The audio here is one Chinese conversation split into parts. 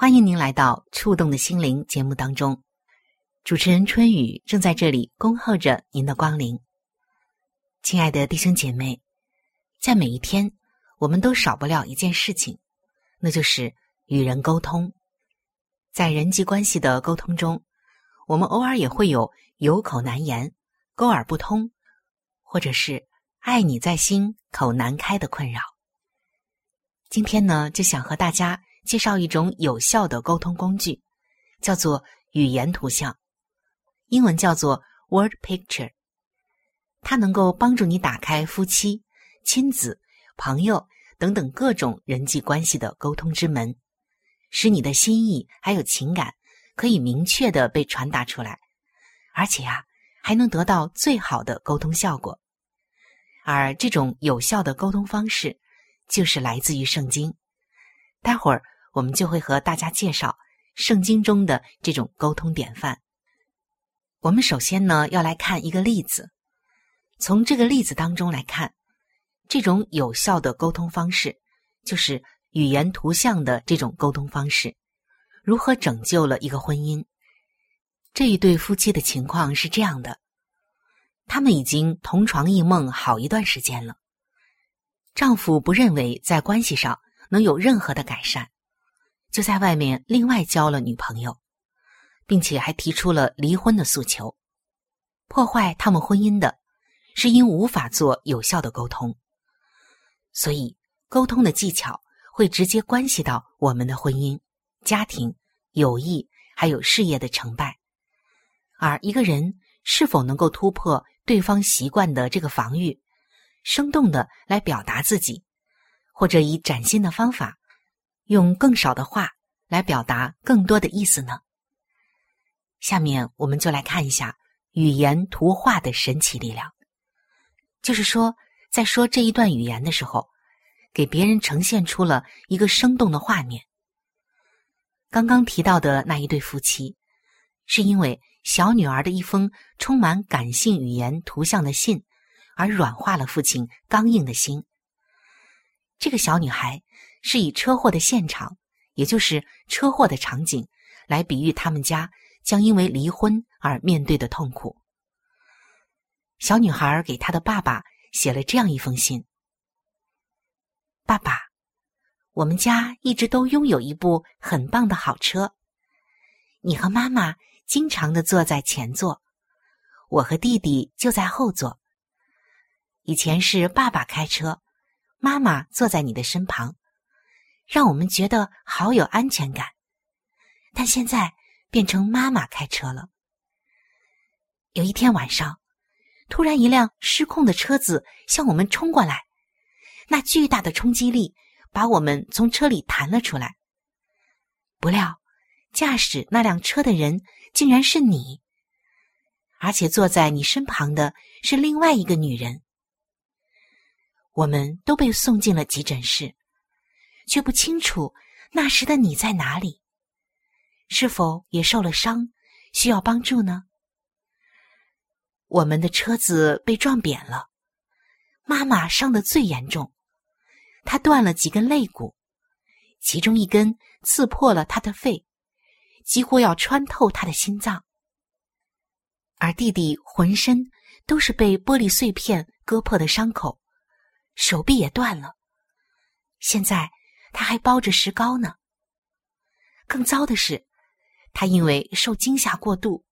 欢迎您来到《触动的心灵》节目当中，主持人春雨正在这里恭候着您的光临。亲爱的弟兄姐妹。在每一天，我们都少不了一件事情，那就是与人沟通。在人际关系的沟通中，我们偶尔也会有有口难言、沟耳不通，或者是爱你在心口难开的困扰。今天呢，就想和大家介绍一种有效的沟通工具，叫做语言图像，英文叫做 Word Picture。它能够帮助你打开夫妻。亲子、朋友等等各种人际关系的沟通之门，使你的心意还有情感可以明确的被传达出来，而且呀，还能得到最好的沟通效果。而这种有效的沟通方式，就是来自于圣经。待会儿我们就会和大家介绍圣经中的这种沟通典范。我们首先呢，要来看一个例子，从这个例子当中来看。这种有效的沟通方式，就是语言图像的这种沟通方式，如何拯救了一个婚姻？这一对夫妻的情况是这样的：他们已经同床异梦好一段时间了，丈夫不认为在关系上能有任何的改善，就在外面另外交了女朋友，并且还提出了离婚的诉求。破坏他们婚姻的，是因无法做有效的沟通。所以，沟通的技巧会直接关系到我们的婚姻、家庭、友谊，还有事业的成败。而一个人是否能够突破对方习惯的这个防御，生动的来表达自己，或者以崭新的方法，用更少的话来表达更多的意思呢？下面我们就来看一下语言图画的神奇力量，就是说。在说这一段语言的时候，给别人呈现出了一个生动的画面。刚刚提到的那一对夫妻，是因为小女儿的一封充满感性语言图像的信，而软化了父亲刚硬的心。这个小女孩是以车祸的现场，也就是车祸的场景，来比喻他们家将因为离婚而面对的痛苦。小女孩给她的爸爸。写了这样一封信：“爸爸，我们家一直都拥有一部很棒的好车，你和妈妈经常的坐在前座，我和弟弟就在后座。以前是爸爸开车，妈妈坐在你的身旁，让我们觉得好有安全感。但现在变成妈妈开车了。有一天晚上。”突然，一辆失控的车子向我们冲过来，那巨大的冲击力把我们从车里弹了出来。不料，驾驶那辆车的人竟然是你，而且坐在你身旁的是另外一个女人。我们都被送进了急诊室，却不清楚那时的你在哪里。是否也受了伤，需要帮助呢？我们的车子被撞扁了，妈妈伤得最严重，她断了几根肋骨，其中一根刺破了她的肺，几乎要穿透她的心脏。而弟弟浑身都是被玻璃碎片割破的伤口，手臂也断了，现在他还包着石膏呢。更糟的是，他因为受惊吓过度，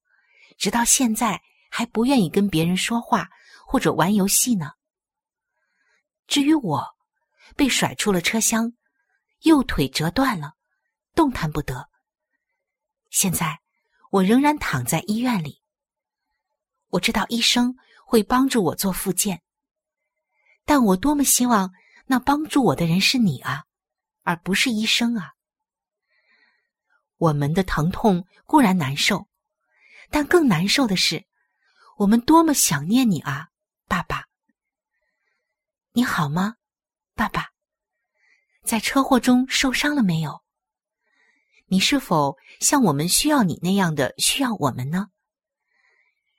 直到现在还不愿意跟别人说话或者玩游戏呢。至于我，被甩出了车厢，右腿折断了，动弹不得。现在我仍然躺在医院里。我知道医生会帮助我做复健，但我多么希望那帮助我的人是你啊，而不是医生啊。我们的疼痛固然难受，但更难受的是，我们多么想念你啊，爸爸！你好吗，爸爸？在车祸中受伤了没有？你是否像我们需要你那样的需要我们呢？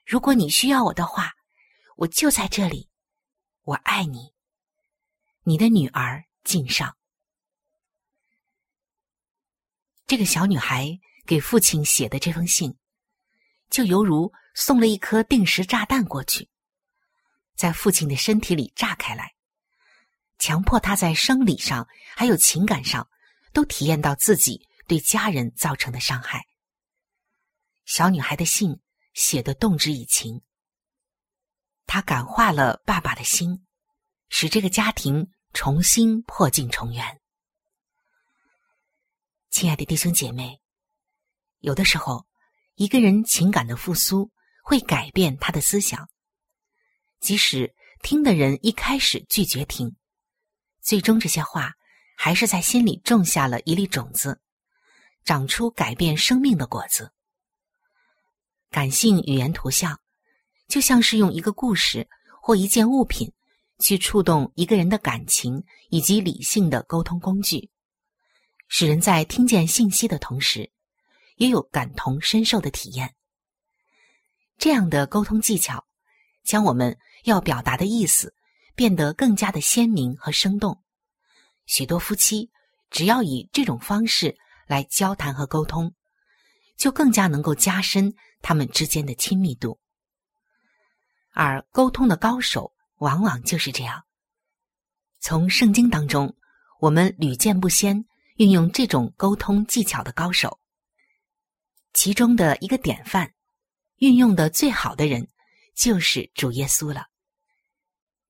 如果你需要我的话，我就在这里。我爱你，你的女儿敬上。这个小女孩给父亲写的这封信，就犹如送了一颗定时炸弹过去，在父亲的身体里炸开来，强迫他在生理上还有情感上都体验到自己对家人造成的伤害。小女孩的信写的动之以情，她感化了爸爸的心，使这个家庭重新破镜重圆。亲爱的弟兄姐妹，有的时候，一个人情感的复苏会改变他的思想。即使听的人一开始拒绝听，最终这些话还是在心里种下了一粒种子，长出改变生命的果子。感性语言图像，就像是用一个故事或一件物品去触动一个人的感情以及理性的沟通工具。使人在听见信息的同时，也有感同身受的体验。这样的沟通技巧，将我们要表达的意思变得更加的鲜明和生动。许多夫妻只要以这种方式来交谈和沟通，就更加能够加深他们之间的亲密度。而沟通的高手往往就是这样。从圣经当中，我们屡见不鲜。运用这种沟通技巧的高手，其中的一个典范，运用的最好的人就是主耶稣了。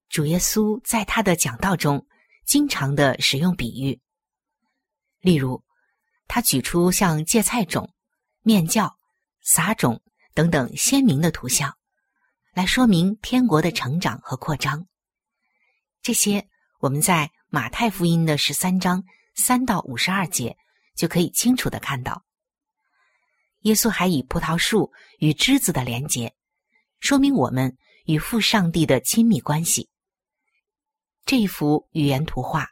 主耶稣在他的讲道中，经常的使用比喻，例如，他举出像芥菜种、面教、撒种等等鲜明的图像，来说明天国的成长和扩张。这些我们在马太福音的十三章。三到五十二节就可以清楚的看到，耶稣还以葡萄树与枝子的连结，说明我们与父上帝的亲密关系。这一幅语言图画，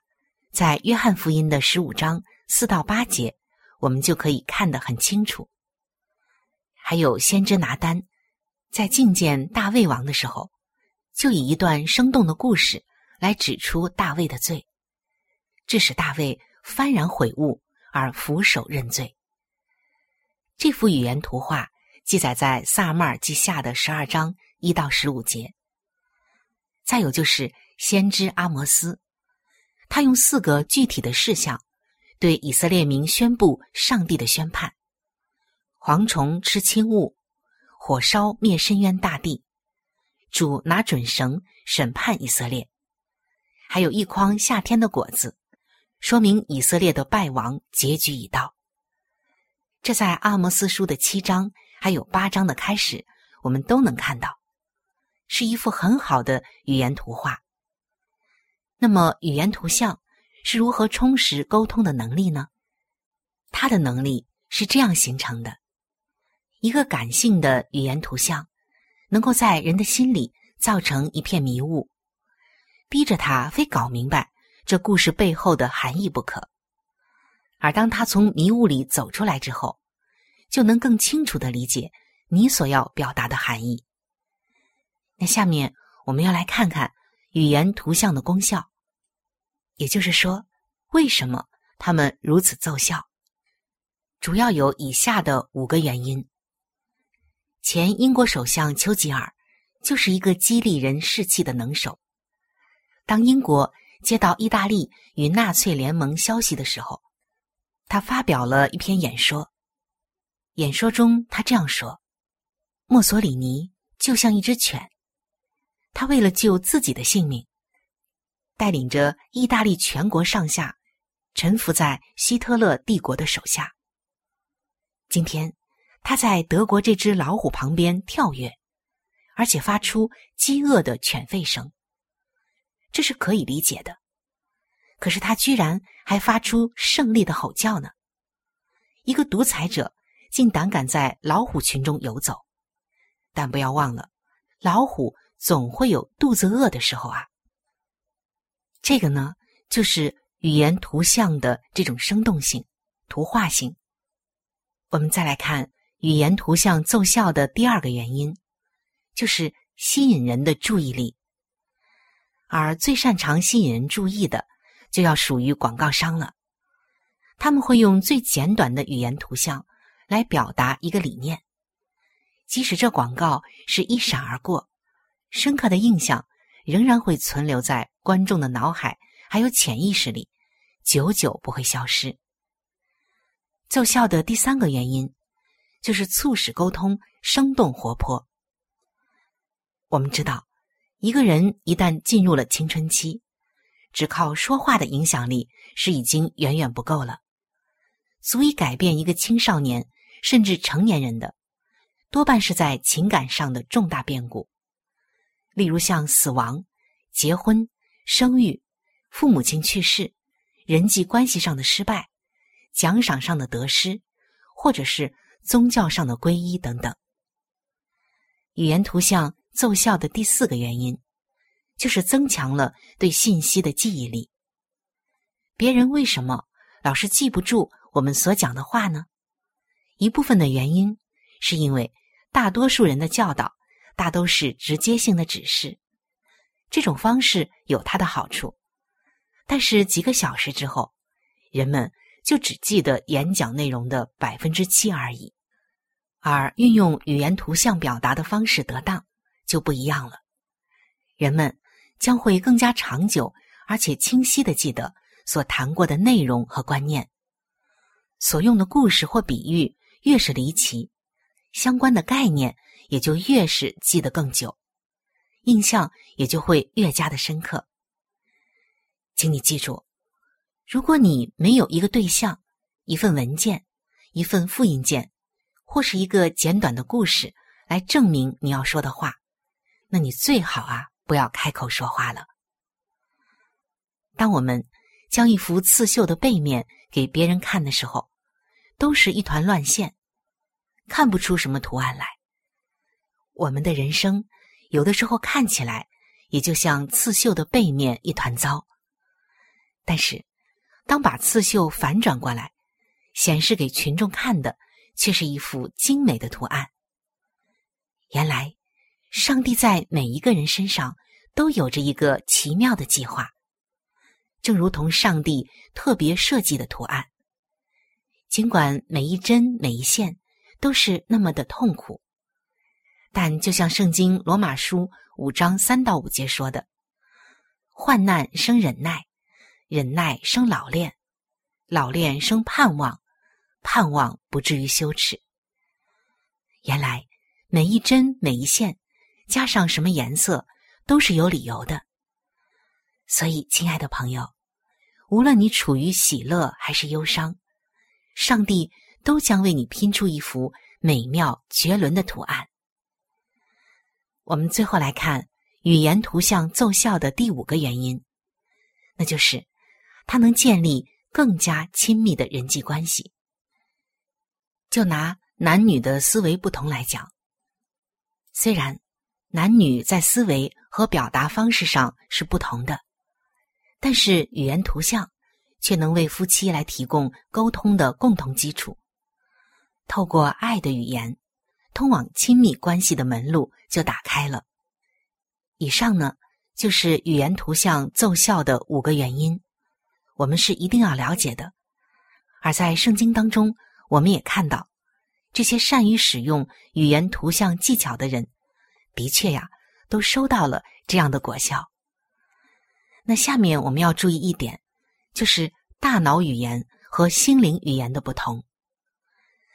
在约翰福音的十五章四到八节，我们就可以看得很清楚。还有先知拿丹，在觐见大卫王的时候，就以一段生动的故事来指出大卫的罪，致使大卫。幡然悔悟而俯首认罪。这幅语言图画记载在《萨马尔记下》的十二章一到十五节。再有就是先知阿摩斯，他用四个具体的事项对以色列民宣布上帝的宣判：蝗虫吃青物，火烧灭深渊大地，主拿准绳审判以色列，还有一筐夏天的果子。说明以色列的败亡结局已到。这在阿摩斯书的七章还有八章的开始，我们都能看到，是一幅很好的语言图画。那么，语言图像是如何充实沟通的能力呢？它的能力是这样形成的：一个感性的语言图像，能够在人的心里造成一片迷雾，逼着他非搞明白。这故事背后的含义不可，而当他从迷雾里走出来之后，就能更清楚的理解你所要表达的含义。那下面我们要来看看语言图像的功效，也就是说，为什么他们如此奏效？主要有以下的五个原因。前英国首相丘吉尔就是一个激励人士气的能手。当英国接到意大利与纳粹联盟消息的时候，他发表了一篇演说。演说中，他这样说：“墨索里尼就像一只犬，他为了救自己的性命，带领着意大利全国上下臣服在希特勒帝国的手下。今天。”他在德国这只老虎旁边跳跃，而且发出饥饿的犬吠声。这是可以理解的。可是他居然还发出胜利的吼叫呢！一个独裁者竟胆敢在老虎群中游走。但不要忘了，老虎总会有肚子饿的时候啊。这个呢，就是语言图像的这种生动性、图画性。我们再来看。语言图像奏效的第二个原因，就是吸引人的注意力。而最擅长吸引人注意的，就要属于广告商了。他们会用最简短的语言图像来表达一个理念，即使这广告是一闪而过，深刻的印象仍然会存留在观众的脑海还有潜意识里，久久不会消失。奏效的第三个原因。就是促使沟通生动活泼。我们知道，一个人一旦进入了青春期，只靠说话的影响力是已经远远不够了。足以改变一个青少年甚至成年人的，多半是在情感上的重大变故，例如像死亡、结婚、生育、父母亲去世、人际关系上的失败、奖赏上的得失，或者是。宗教上的皈依等等，语言图像奏效的第四个原因，就是增强了对信息的记忆力。别人为什么老是记不住我们所讲的话呢？一部分的原因是因为大多数人的教导大都是直接性的指示，这种方式有它的好处，但是几个小时之后，人们就只记得演讲内容的百分之七而已。而运用语言图像表达的方式得当，就不一样了。人们将会更加长久而且清晰的记得所谈过的内容和观念。所用的故事或比喻越是离奇，相关的概念也就越是记得更久，印象也就会越加的深刻。请你记住，如果你没有一个对象、一份文件、一份复印件。或是一个简短的故事来证明你要说的话，那你最好啊不要开口说话了。当我们将一幅刺绣的背面给别人看的时候，都是一团乱线，看不出什么图案来。我们的人生有的时候看起来也就像刺绣的背面一团糟，但是当把刺绣反转过来，显示给群众看的。却是一幅精美的图案。原来，上帝在每一个人身上都有着一个奇妙的计划，正如同上帝特别设计的图案。尽管每一针每一线都是那么的痛苦，但就像圣经罗马书五章三到五节说的：“患难生忍耐，忍耐生老练，老练生盼望。”盼望不至于羞耻。原来每一针每一线，加上什么颜色，都是有理由的。所以，亲爱的朋友，无论你处于喜乐还是忧伤，上帝都将为你拼出一幅美妙绝伦的图案。我们最后来看语言图像奏效的第五个原因，那就是它能建立更加亲密的人际关系。就拿男女的思维不同来讲，虽然男女在思维和表达方式上是不同的，但是语言图像却能为夫妻来提供沟通的共同基础。透过爱的语言，通往亲密关系的门路就打开了。以上呢，就是语言图像奏效的五个原因，我们是一定要了解的。而在圣经当中，我们也看到，这些善于使用语言图像技巧的人，的确呀，都收到了这样的果效。那下面我们要注意一点，就是大脑语言和心灵语言的不同。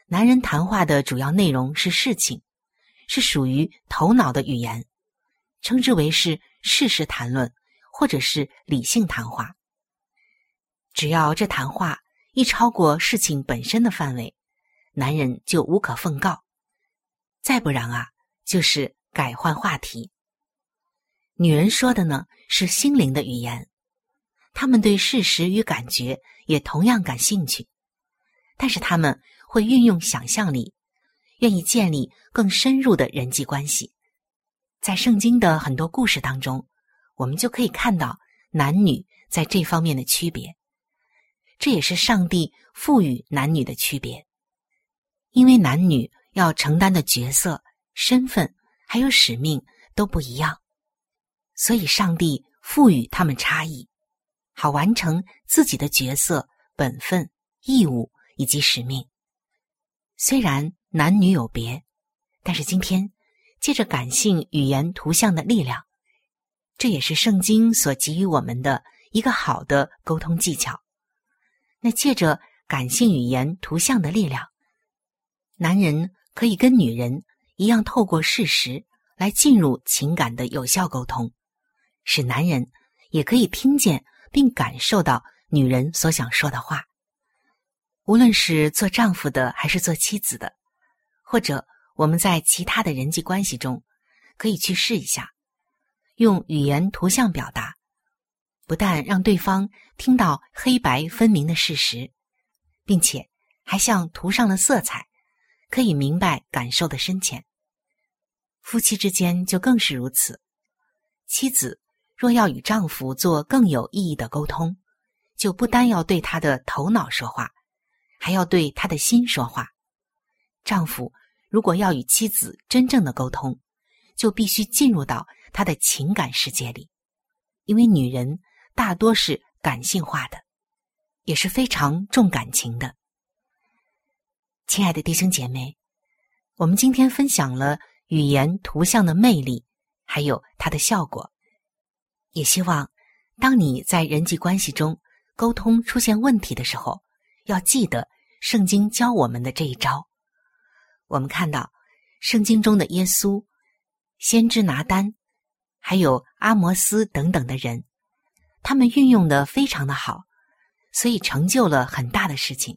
男人谈话的主要内容是事情，是属于头脑的语言。称之为是事实谈论，或者是理性谈话。只要这谈话一超过事情本身的范围，男人就无可奉告；再不然啊，就是改换话题。女人说的呢是心灵的语言，他们对事实与感觉也同样感兴趣，但是他们会运用想象力，愿意建立更深入的人际关系。在圣经的很多故事当中，我们就可以看到男女在这方面的区别。这也是上帝赋予男女的区别，因为男女要承担的角色、身份还有使命都不一样，所以上帝赋予他们差异，好完成自己的角色、本分、义务以及使命。虽然男女有别，但是今天。借着感性语言图像的力量，这也是圣经所给予我们的一个好的沟通技巧。那借着感性语言图像的力量，男人可以跟女人一样，透过事实来进入情感的有效沟通，使男人也可以听见并感受到女人所想说的话。无论是做丈夫的还是做妻子的，或者。我们在其他的人际关系中，可以去试一下，用语言图像表达，不但让对方听到黑白分明的事实，并且还像涂上了色彩，可以明白感受的深浅。夫妻之间就更是如此。妻子若要与丈夫做更有意义的沟通，就不单要对他的头脑说话，还要对他的心说话。丈夫。如果要与妻子真正的沟通，就必须进入到他的情感世界里，因为女人大多是感性化的，也是非常重感情的。亲爱的弟兄姐妹，我们今天分享了语言图像的魅力，还有它的效果，也希望当你在人际关系中沟通出现问题的时候，要记得圣经教我们的这一招。我们看到，圣经中的耶稣、先知拿丹，还有阿摩斯等等的人，他们运用的非常的好，所以成就了很大的事情，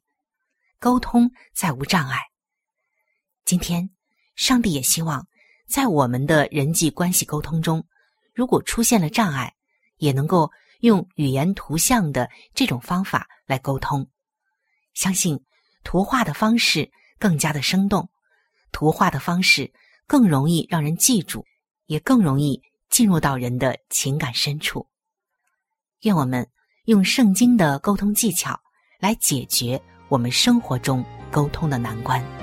沟通再无障碍。今天，上帝也希望在我们的人际关系沟通中，如果出现了障碍，也能够用语言图像的这种方法来沟通。相信图画的方式更加的生动。图画的方式更容易让人记住，也更容易进入到人的情感深处。愿我们用圣经的沟通技巧来解决我们生活中沟通的难关。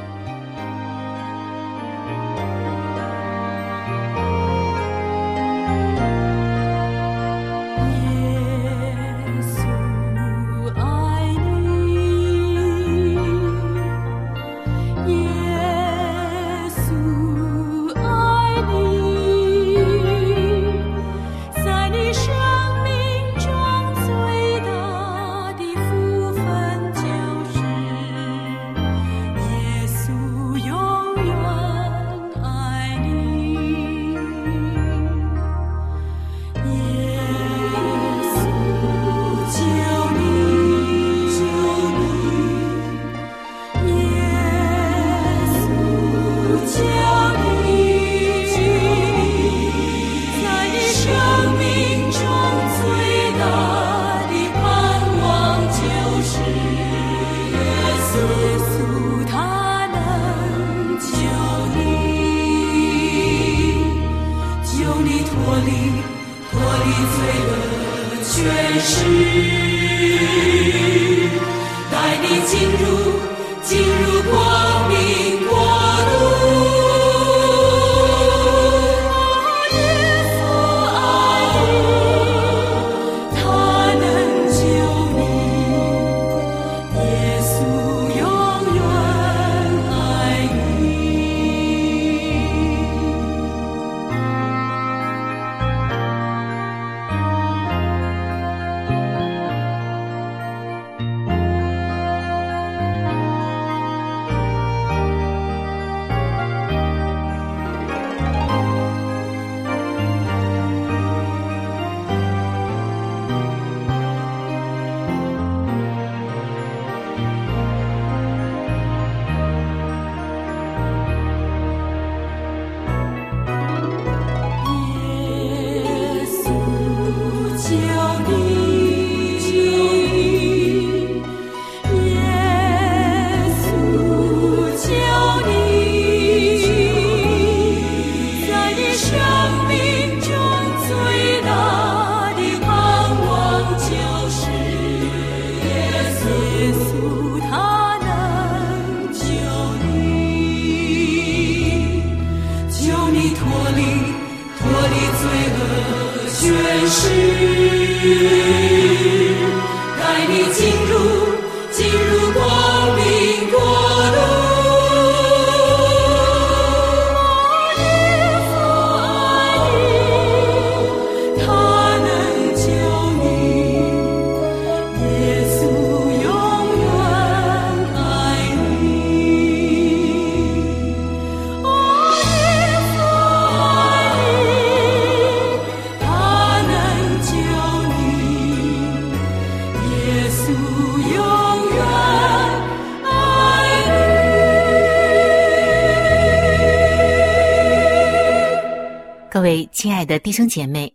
亲爱的弟兄姐妹，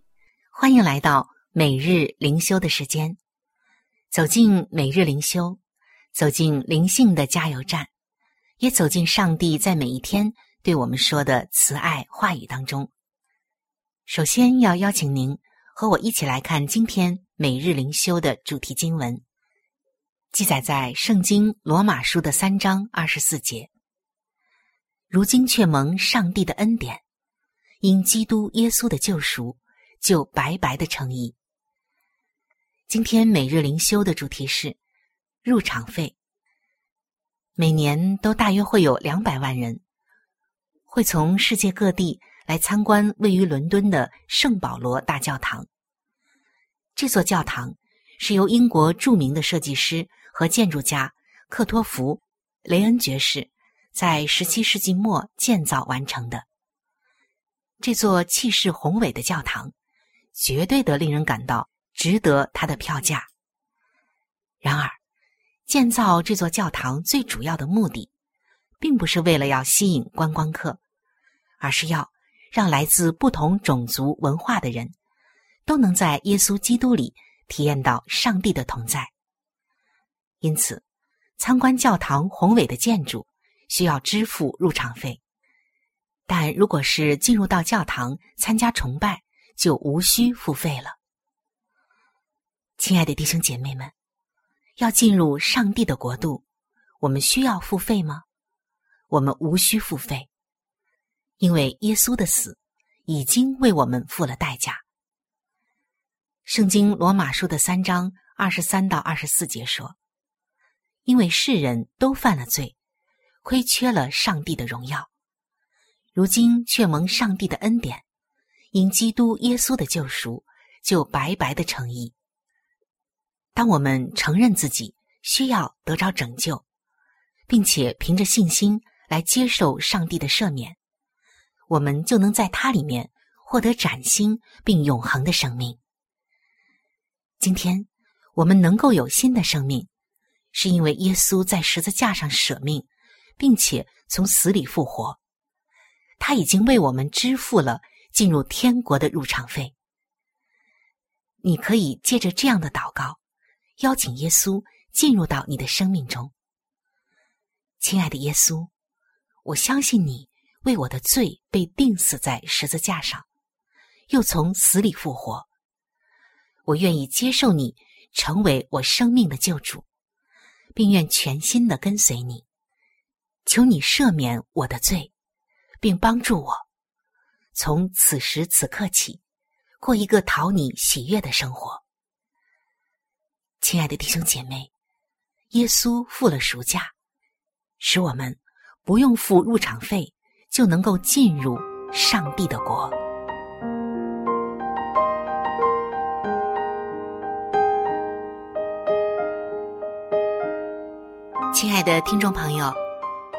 欢迎来到每日灵修的时间。走进每日灵修，走进灵性的加油站，也走进上帝在每一天对我们说的慈爱话语当中。首先要邀请您和我一起来看今天每日灵修的主题经文，记载在圣经罗马书的三章二十四节。如今却蒙上帝的恩典。因基督耶稣的救赎，就白白的称义。今天每日灵修的主题是入场费。每年都大约会有两百万人会从世界各地来参观位于伦敦的圣保罗大教堂。这座教堂是由英国著名的设计师和建筑家克托弗·雷恩爵士在十七世纪末建造完成的。这座气势宏伟的教堂，绝对的令人感到值得它的票价。然而，建造这座教堂最主要的目的，并不是为了要吸引观光客，而是要让来自不同种族文化的人，都能在耶稣基督里体验到上帝的同在。因此，参观教堂宏伟的建筑，需要支付入场费。但如果是进入到教堂参加崇拜，就无需付费了。亲爱的弟兄姐妹们，要进入上帝的国度，我们需要付费吗？我们无需付费，因为耶稣的死已经为我们付了代价。圣经罗马书的三章二十三到二十四节说：“因为世人都犯了罪，亏缺了上帝的荣耀。”如今却蒙上帝的恩典，因基督耶稣的救赎，就白白的称义。当我们承认自己需要得着拯救，并且凭着信心来接受上帝的赦免，我们就能在他里面获得崭新并永恒的生命。今天我们能够有新的生命，是因为耶稣在十字架上舍命，并且从死里复活。他已经为我们支付了进入天国的入场费。你可以借着这样的祷告，邀请耶稣进入到你的生命中。亲爱的耶稣，我相信你为我的罪被钉死在十字架上，又从死里复活。我愿意接受你成为我生命的救主，并愿全心的跟随你。求你赦免我的罪。并帮助我，从此时此刻起，过一个讨你喜悦的生活。亲爱的弟兄姐妹，耶稣付了赎价，使我们不用付入场费就能够进入上帝的国。亲爱的听众朋友。